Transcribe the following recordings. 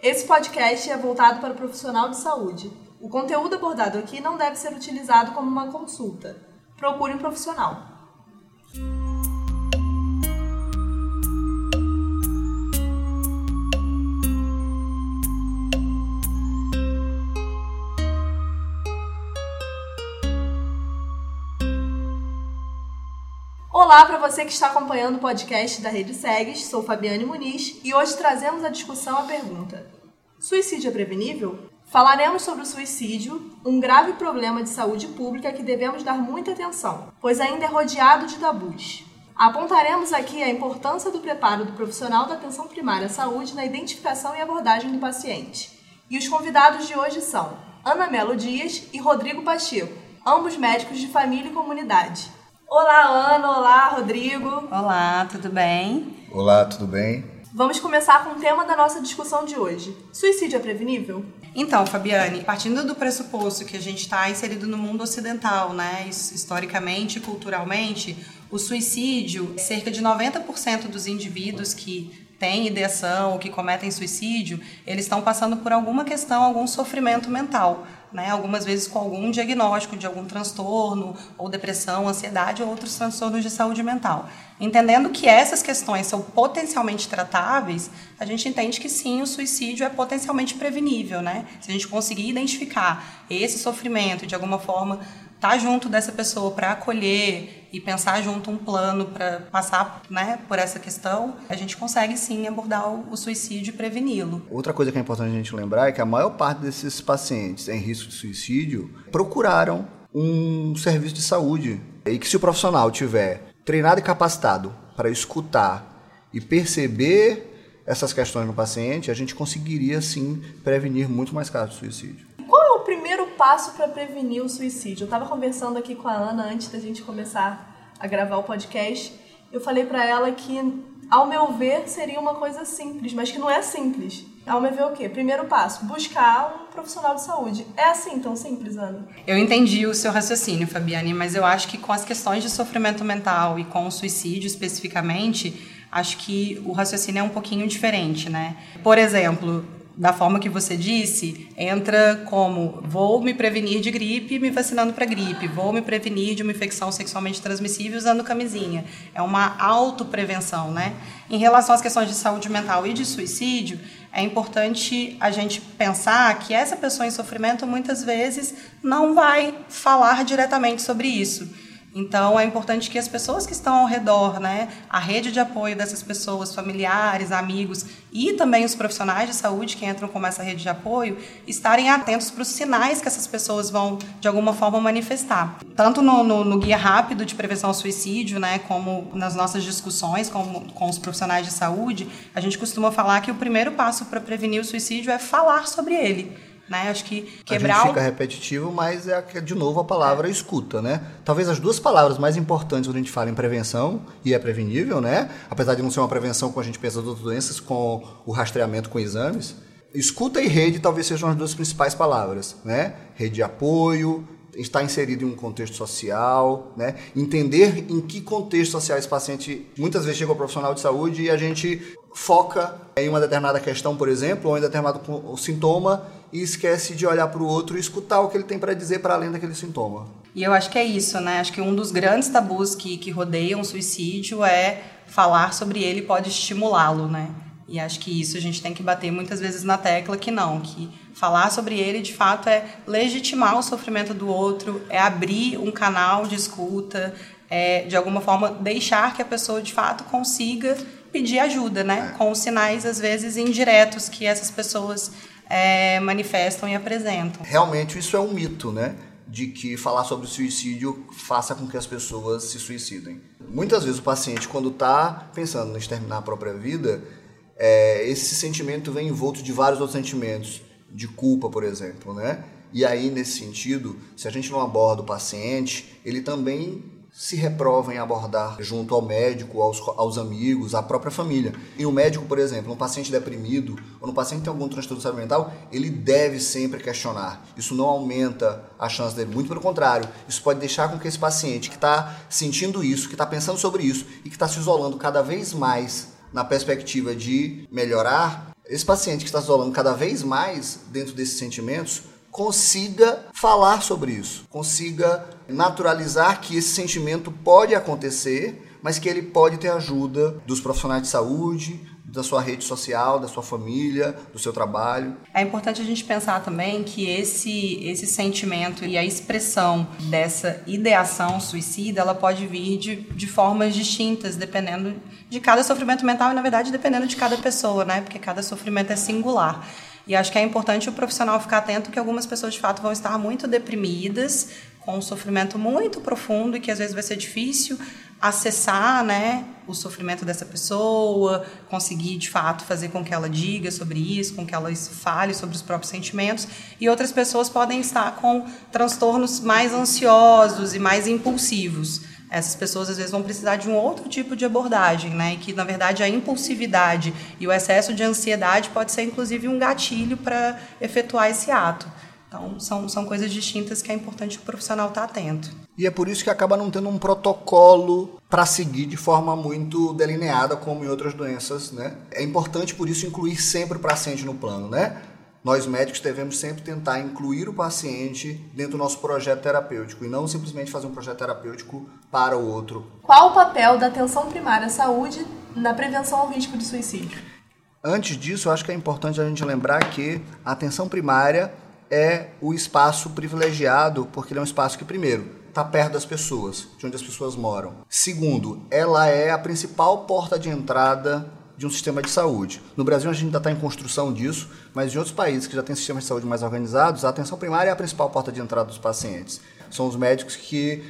Esse podcast é voltado para o profissional de saúde. O conteúdo abordado aqui não deve ser utilizado como uma consulta. Procure um profissional. Olá para você que está acompanhando o podcast da Rede Segues, sou Fabiane Muniz e hoje trazemos à discussão a pergunta: Suicídio é prevenível? Falaremos sobre o suicídio, um grave problema de saúde pública que devemos dar muita atenção, pois ainda é rodeado de tabus. Apontaremos aqui a importância do preparo do profissional da atenção primária à saúde na identificação e abordagem do paciente. E os convidados de hoje são Ana Melo Dias e Rodrigo Pacheco, ambos médicos de família e comunidade. Olá, Ana. Olá, Rodrigo. Olá, tudo bem? Olá, tudo bem? Vamos começar com o tema da nossa discussão de hoje. Suicídio é prevenível? Então, Fabiane, partindo do pressuposto que a gente está inserido no mundo ocidental, né, historicamente e culturalmente, o suicídio, cerca de 90% dos indivíduos que têm ideação, que cometem suicídio, eles estão passando por alguma questão, algum sofrimento mental né, algumas vezes com algum diagnóstico de algum transtorno, ou depressão, ansiedade ou outros transtornos de saúde mental. Entendendo que essas questões são potencialmente tratáveis, a gente entende que sim, o suicídio é potencialmente prevenível, né? Se a gente conseguir identificar esse sofrimento de alguma forma estar tá junto dessa pessoa para acolher e pensar junto um plano para passar né, por essa questão, a gente consegue sim abordar o, suicídio e preveni-lo. Outra coisa que é importante a gente lembrar é que a maior parte desses pacientes em risco de suicídio procuraram um serviço de saúde e que se o profissional tiver treinado e capacitado para escutar e perceber essas questões no paciente, a gente conseguiria sim prevenir muito mais casos de suicídio primeiro passo para prevenir o suicídio? Eu estava conversando aqui com a Ana antes da gente começar a gravar o podcast. Eu falei para ela que, ao meu ver, seria uma coisa simples, mas que não é simples. Ao meu ver, o quê? Primeiro passo, buscar um profissional de saúde. É assim tão simples, Ana? Eu entendi o seu raciocínio, Fabiane, mas eu acho que com as questões de sofrimento mental e com o suicídio especificamente, acho que o raciocínio é um pouquinho diferente, né? Por exemplo, da forma que você disse, entra como vou me prevenir de gripe me vacinando para gripe, vou me prevenir de uma infecção sexualmente transmissível usando camisinha. É uma autoprevenção, né? Em relação às questões de saúde mental e de suicídio, é importante a gente pensar que essa pessoa em sofrimento muitas vezes não vai falar diretamente sobre isso então é importante que as pessoas que estão ao redor, né, a rede de apoio dessas pessoas, familiares, amigos e também os profissionais de saúde que entram com essa rede de apoio, estarem atentos para os sinais que essas pessoas vão de alguma forma manifestar. Tanto no, no, no guia rápido de prevenção ao suicídio, né, como nas nossas discussões com, com os profissionais de saúde, a gente costuma falar que o primeiro passo para prevenir o suicídio é falar sobre ele né? Acho que quebrar. A gente fica repetitivo, mas é de novo a palavra é. escuta, né? Talvez as duas palavras mais importantes quando a gente fala em prevenção, e é prevenível, né? Apesar de não ser uma prevenção como a gente pensa de outras doenças, com o rastreamento com exames. Escuta e rede talvez sejam as duas principais palavras, né? Rede de apoio, estar inserido em um contexto social, né? entender em que contexto social esse paciente muitas vezes chega ao profissional de saúde e a gente foca em uma determinada questão, por exemplo, ou em determinado sintoma e esquece de olhar para o outro e escutar o que ele tem para dizer para além daquele sintoma. E eu acho que é isso, né? Acho que um dos grandes tabus que, que rodeiam o suicídio é falar sobre ele pode estimulá-lo, né? E acho que isso a gente tem que bater muitas vezes na tecla que não, que falar sobre ele de fato é legitimar o sofrimento do outro, é abrir um canal de escuta, é de alguma forma deixar que a pessoa de fato consiga pedir ajuda, né? É. Com os sinais às vezes indiretos que essas pessoas é, manifestam e apresentam. Realmente isso é um mito, né? De que falar sobre suicídio faça com que as pessoas se suicidem. Muitas vezes o paciente, quando está pensando em exterminar a própria vida, é, esse sentimento vem envolto de vários outros sentimentos, de culpa, por exemplo, né? E aí, nesse sentido, se a gente não aborda o paciente, ele também se reprova em abordar junto ao médico, aos, aos amigos, à própria família. E o médico, por exemplo, um paciente deprimido ou um paciente que tem algum transtorno de mental, ele deve sempre questionar. Isso não aumenta a chance dele, muito pelo contrário. Isso pode deixar com que esse paciente que está sentindo isso, que está pensando sobre isso e que está se isolando cada vez mais na perspectiva de melhorar esse paciente que está se isolando cada vez mais dentro desses sentimentos consiga falar sobre isso, consiga naturalizar que esse sentimento pode acontecer, mas que ele pode ter ajuda dos profissionais de saúde, da sua rede social, da sua família, do seu trabalho. É importante a gente pensar também que esse, esse sentimento e a expressão dessa ideação suicida, ela pode vir de, de formas distintas, dependendo de cada sofrimento mental e, na verdade, dependendo de cada pessoa, né? Porque cada sofrimento é singular. E acho que é importante o profissional ficar atento que algumas pessoas, de fato, vão estar muito deprimidas, com um sofrimento muito profundo e que às vezes vai ser difícil acessar né, o sofrimento dessa pessoa, conseguir de fato fazer com que ela diga sobre isso, com que ela fale sobre os próprios sentimentos. E outras pessoas podem estar com transtornos mais ansiosos e mais impulsivos. Essas pessoas às vezes vão precisar de um outro tipo de abordagem, né? E que na verdade a impulsividade e o excesso de ansiedade pode ser inclusive um gatilho para efetuar esse ato. Então, são, são coisas distintas que é importante o profissional estar atento. E é por isso que acaba não tendo um protocolo para seguir de forma muito delineada, como em outras doenças, né? É importante, por isso, incluir sempre o paciente no plano, né? Nós médicos devemos sempre tentar incluir o paciente dentro do nosso projeto terapêutico e não simplesmente fazer um projeto terapêutico para o outro. Qual o papel da atenção primária à saúde na prevenção ao risco de suicídio? Antes disso, eu acho que é importante a gente lembrar que a atenção primária é o espaço privilegiado, porque ele é um espaço que, primeiro, está perto das pessoas, de onde as pessoas moram. Segundo, ela é a principal porta de entrada de um sistema de saúde. No Brasil a gente ainda está em construção disso, mas em outros países que já têm sistemas de saúde mais organizados, a atenção primária é a principal porta de entrada dos pacientes. São os médicos que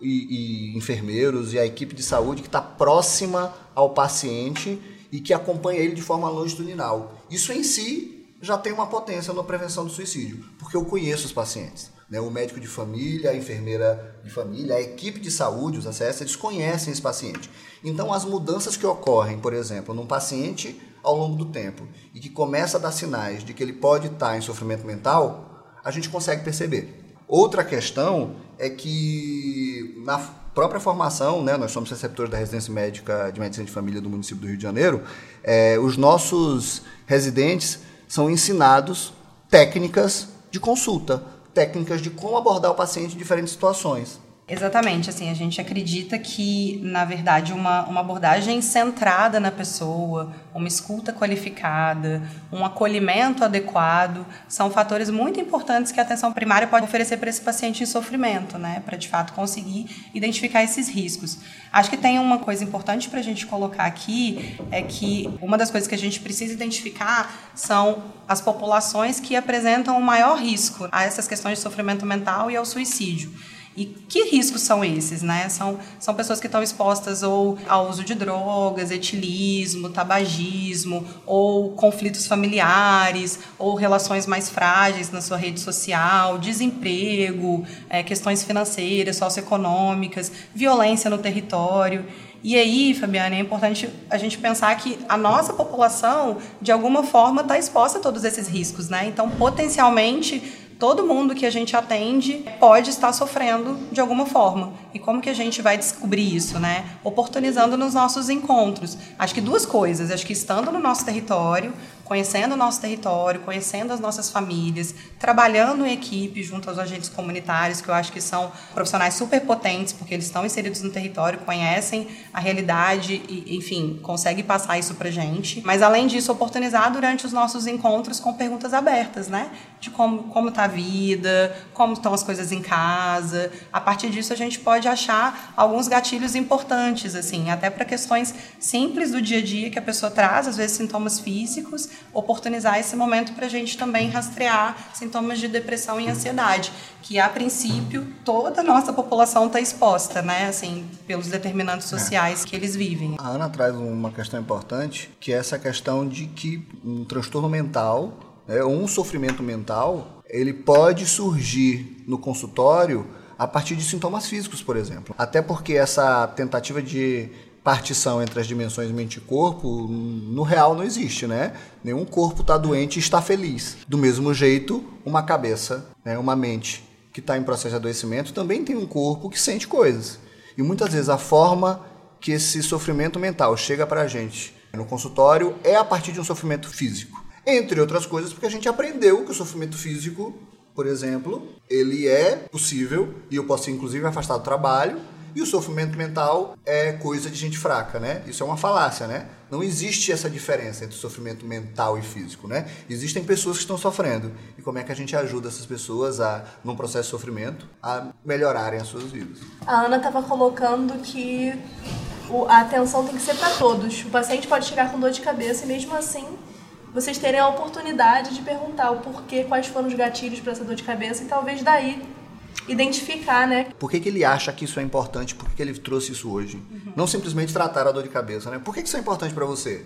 e, e enfermeiros e a equipe de saúde que está próxima ao paciente e que acompanha ele de forma longitudinal. Isso em si já tem uma potência na prevenção do suicídio, porque eu conheço os pacientes. Né? O médico de família, a enfermeira de família, a equipe de saúde, os ACS, eles conhecem esse paciente. Então, as mudanças que ocorrem, por exemplo, num paciente ao longo do tempo e que começa a dar sinais de que ele pode estar em sofrimento mental, a gente consegue perceber. Outra questão é que na própria formação, né, nós somos receptores da residência médica de medicina de família do município do Rio de Janeiro, é, os nossos residentes são ensinados técnicas de consulta, técnicas de como abordar o paciente em diferentes situações. Exatamente, assim, a gente acredita que, na verdade, uma, uma abordagem centrada na pessoa, uma escuta qualificada, um acolhimento adequado, são fatores muito importantes que a atenção primária pode oferecer para esse paciente em sofrimento, né, para de fato conseguir identificar esses riscos. Acho que tem uma coisa importante para a gente colocar aqui, é que uma das coisas que a gente precisa identificar são as populações que apresentam o maior risco a essas questões de sofrimento mental e ao suicídio. E que riscos são esses, né? São, são pessoas que estão expostas ou ao uso de drogas, etilismo, tabagismo, ou conflitos familiares, ou relações mais frágeis na sua rede social, desemprego, é, questões financeiras, socioeconômicas, violência no território. E aí, Fabiana, é importante a gente pensar que a nossa população, de alguma forma, está exposta a todos esses riscos, né? Então, potencialmente, todo mundo que a gente atende pode estar sofrendo de alguma forma. E como que a gente vai descobrir isso, né? Oportunizando nos nossos encontros. Acho que duas coisas. Acho que estando no nosso território, conhecendo o nosso território, conhecendo as nossas famílias, trabalhando em equipe junto aos agentes comunitários, que eu acho que são profissionais super potentes, porque eles estão inseridos no território, conhecem a realidade e, enfim, conseguem passar isso pra gente. Mas, além disso, oportunizar durante os nossos encontros com perguntas abertas, né? De como, como tá a vida, como estão as coisas em casa. A partir disso, a gente pode achar alguns gatilhos importantes, assim, até para questões simples do dia a dia que a pessoa traz, às vezes sintomas físicos, oportunizar esse momento para a gente também rastrear sintomas de depressão e ansiedade, que a princípio toda a nossa população está exposta, né, assim, pelos determinantes é. sociais que eles vivem. A Ana traz uma questão importante, que é essa questão de que um transtorno mental, né, um sofrimento mental, ele pode surgir no consultório a partir de sintomas físicos, por exemplo. Até porque essa tentativa de partição entre as dimensões mente e corpo, no real não existe, né? Nenhum corpo está doente e está feliz. Do mesmo jeito, uma cabeça, né, uma mente que está em processo de adoecimento também tem um corpo que sente coisas. E muitas vezes a forma que esse sofrimento mental chega para a gente no consultório é a partir de um sofrimento físico. Entre outras coisas, porque a gente aprendeu que o sofrimento físico, por exemplo, ele é possível e eu posso inclusive afastado do trabalho e o sofrimento mental é coisa de gente fraca, né? Isso é uma falácia, né? Não existe essa diferença entre sofrimento mental e físico, né? Existem pessoas que estão sofrendo. E como é que a gente ajuda essas pessoas a, num processo de sofrimento, a melhorarem as suas vidas? A Ana estava colocando que a atenção tem que ser para todos. O paciente pode chegar com dor de cabeça e mesmo assim vocês terem a oportunidade de perguntar o porquê, quais foram os gatilhos para essa dor de cabeça e talvez daí identificar, né? Por que, que ele acha que isso é importante? Por que, que ele trouxe isso hoje? Uhum. Não simplesmente tratar a dor de cabeça, né? Por que, que isso é importante para você?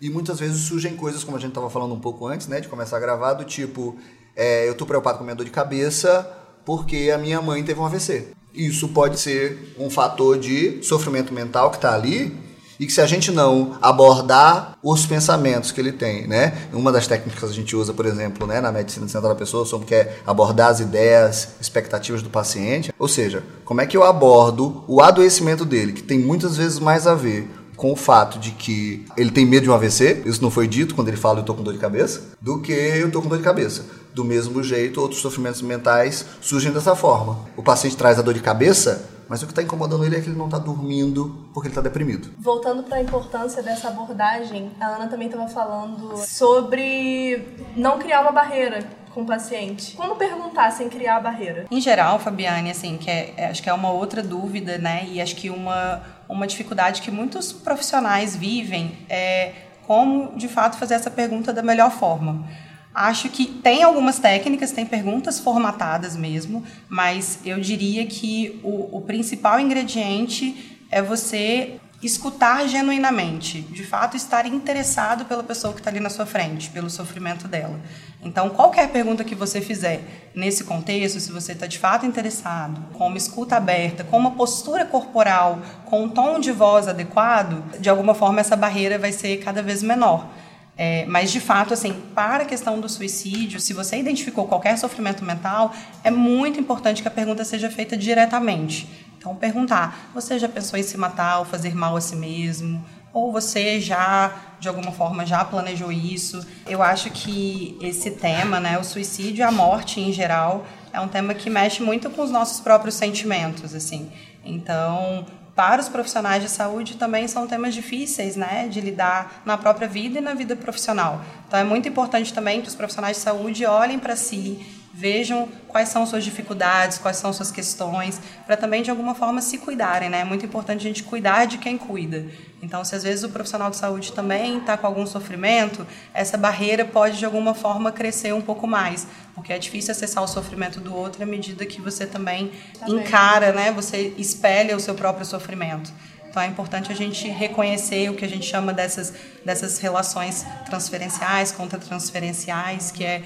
E muitas vezes surgem coisas, como a gente estava falando um pouco antes, né, de começar a gravar, do tipo, é, eu tô preocupado com minha dor de cabeça porque a minha mãe teve um AVC. Isso pode ser um fator de sofrimento mental que está ali e que se a gente não abordar os pensamentos que ele tem, né? Uma das técnicas que a gente usa, por exemplo, né, na medicina central da pessoa, sobre que é abordar as ideias, expectativas do paciente. Ou seja, como é que eu abordo o adoecimento dele, que tem muitas vezes mais a ver com o fato de que ele tem medo de um AVC, isso não foi dito quando ele fala eu tô com dor de cabeça, do que eu tô com dor de cabeça. Do mesmo jeito, outros sofrimentos mentais surgem dessa forma. O paciente traz a dor de cabeça mas o que está incomodando ele é que ele não está dormindo porque ele está deprimido. Voltando para a importância dessa abordagem, a Ana também estava falando sobre não criar uma barreira com o paciente. Como perguntar sem criar a barreira? Em geral, Fabiane, assim, que é, é, acho que é uma outra dúvida, né? E acho que uma, uma dificuldade que muitos profissionais vivem é como, de fato, fazer essa pergunta da melhor forma. Acho que tem algumas técnicas, tem perguntas formatadas mesmo, mas eu diria que o, o principal ingrediente é você escutar genuinamente, de fato estar interessado pela pessoa que está ali na sua frente, pelo sofrimento dela. Então, qualquer pergunta que você fizer nesse contexto, se você está de fato interessado, com uma escuta aberta, com uma postura corporal, com um tom de voz adequado, de alguma forma essa barreira vai ser cada vez menor. É, mas, de fato, assim, para a questão do suicídio, se você identificou qualquer sofrimento mental, é muito importante que a pergunta seja feita diretamente. Então, perguntar: você já pensou em se matar ou fazer mal a si mesmo? Ou você já, de alguma forma, já planejou isso? Eu acho que esse tema, né, o suicídio e a morte em geral, é um tema que mexe muito com os nossos próprios sentimentos, assim. Então, para os profissionais de saúde também são temas difíceis, né, de lidar na própria vida e na vida profissional. Então é muito importante também que os profissionais de saúde olhem para si, vejam quais são suas dificuldades, quais são suas questões, para também de alguma forma se cuidarem, né? É muito importante a gente cuidar de quem cuida. Então, se às vezes o profissional de saúde também está com algum sofrimento, essa barreira pode de alguma forma crescer um pouco mais, porque é difícil acessar o sofrimento do outro à medida que você também, também. encara, né? Você espelha o seu próprio sofrimento. Então é importante a gente reconhecer o que a gente chama dessas, dessas relações transferenciais, contra-transferenciais, que é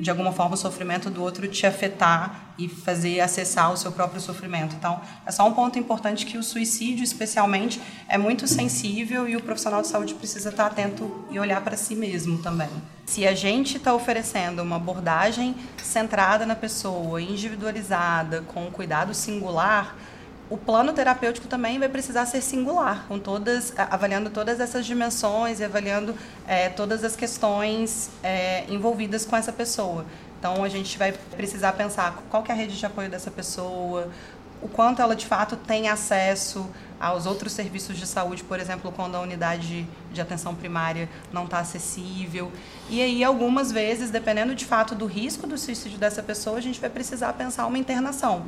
de alguma forma o sofrimento do outro te afetar e fazer acessar o seu próprio sofrimento. Então, é só um ponto importante que o suicídio, especialmente, é muito sensível e o profissional de saúde precisa estar atento e olhar para si mesmo também. Se a gente está oferecendo uma abordagem centrada na pessoa, individualizada, com um cuidado singular, o plano terapêutico também vai precisar ser singular, com todas, avaliando todas essas dimensões e avaliando é, todas as questões é, envolvidas com essa pessoa. Então a gente vai precisar pensar qual é a rede de apoio dessa pessoa, o quanto ela de fato tem acesso aos outros serviços de saúde, por exemplo, quando a unidade de atenção primária não está acessível. E aí, algumas vezes, dependendo de fato do risco do suicídio dessa pessoa, a gente vai precisar pensar uma internação.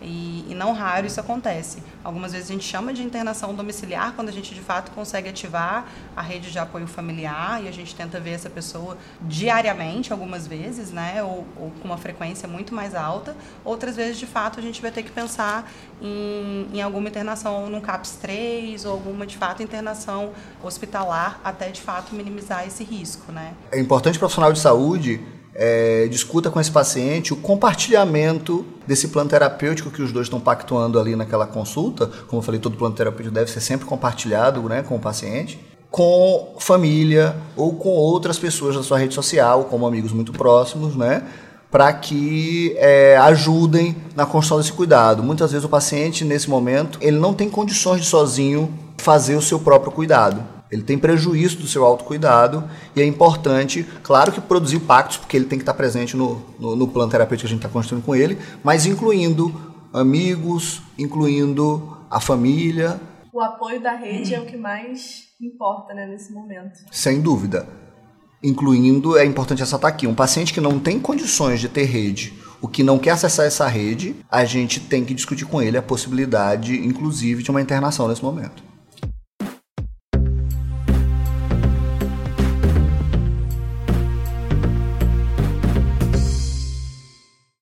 E, e, não raro isso acontece. Algumas vezes a gente chama de internação domiciliar quando a gente de fato consegue ativar a rede de apoio familiar e a gente tenta ver essa pessoa diariamente, algumas vezes, né, ou, ou com uma frequência muito mais alta. Outras vezes, de fato, a gente vai ter que pensar em, em alguma internação num CAPS 3 ou alguma de fato internação hospitalar até de fato minimizar esse risco, né? É importante o profissional de saúde é, discuta com esse paciente o compartilhamento desse plano terapêutico que os dois estão pactuando ali naquela consulta. Como eu falei, todo plano terapêutico deve ser sempre compartilhado né, com o paciente, com família ou com outras pessoas da sua rede social, como amigos muito próximos, né? Para que é, ajudem na construção desse cuidado. Muitas vezes o paciente, nesse momento, ele não tem condições de sozinho fazer o seu próprio cuidado. Ele tem prejuízo do seu autocuidado e é importante, claro que produzir pactos, porque ele tem que estar presente no, no, no plano terapêutico que a gente está construindo com ele, mas incluindo amigos, incluindo a família. O apoio da rede é o que mais importa né, nesse momento. Sem dúvida. Incluindo, é importante ressaltar aqui, um paciente que não tem condições de ter rede, o que não quer acessar essa rede, a gente tem que discutir com ele a possibilidade, inclusive, de uma internação nesse momento.